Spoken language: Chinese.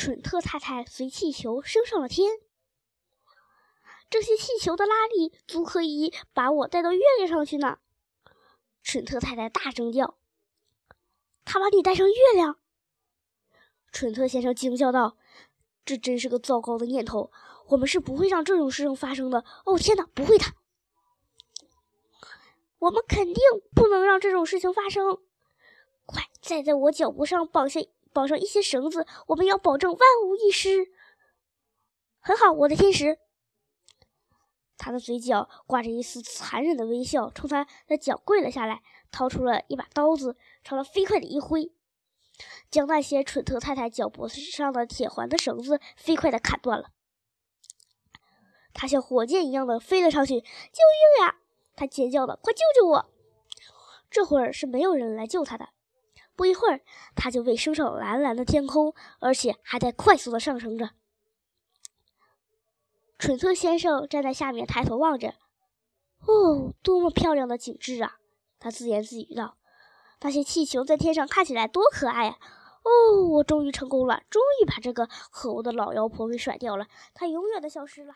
蠢特太太随气球升上了天。这些气球的拉力足可以把我带到月亮上去呢！蠢特太太大声叫：“他把你带上月亮！”蠢特先生惊叫道：“这真是个糟糕的念头！我们是不会让这种事情发生的。哦，天哪，不会的！我们肯定不能让这种事情发生！快，再在我脚部上绑下绑上一些绳子，我们要保证万无一失。”很好，我的天使。他的嘴角挂着一丝残忍的微笑，冲他的脚跪了下来，掏出了一把刀子，朝他飞快的一挥。将那些蠢特太太脚脖子上的铁环的绳子飞快的砍断了。他像火箭一样的飞了上去，救命呀！他尖叫的：“快救救我！”这会儿是没有人来救他的。不一会儿，他就被升上蓝蓝的天空，而且还在快速的上升着。蠢特先生站在下面，抬头望着，哦，多么漂亮的景致啊！他自言自语道。那些气球在天上看起来多可爱呀！哦，我终于成功了，终于把这个可恶的老妖婆给甩掉了，她永远的消失了。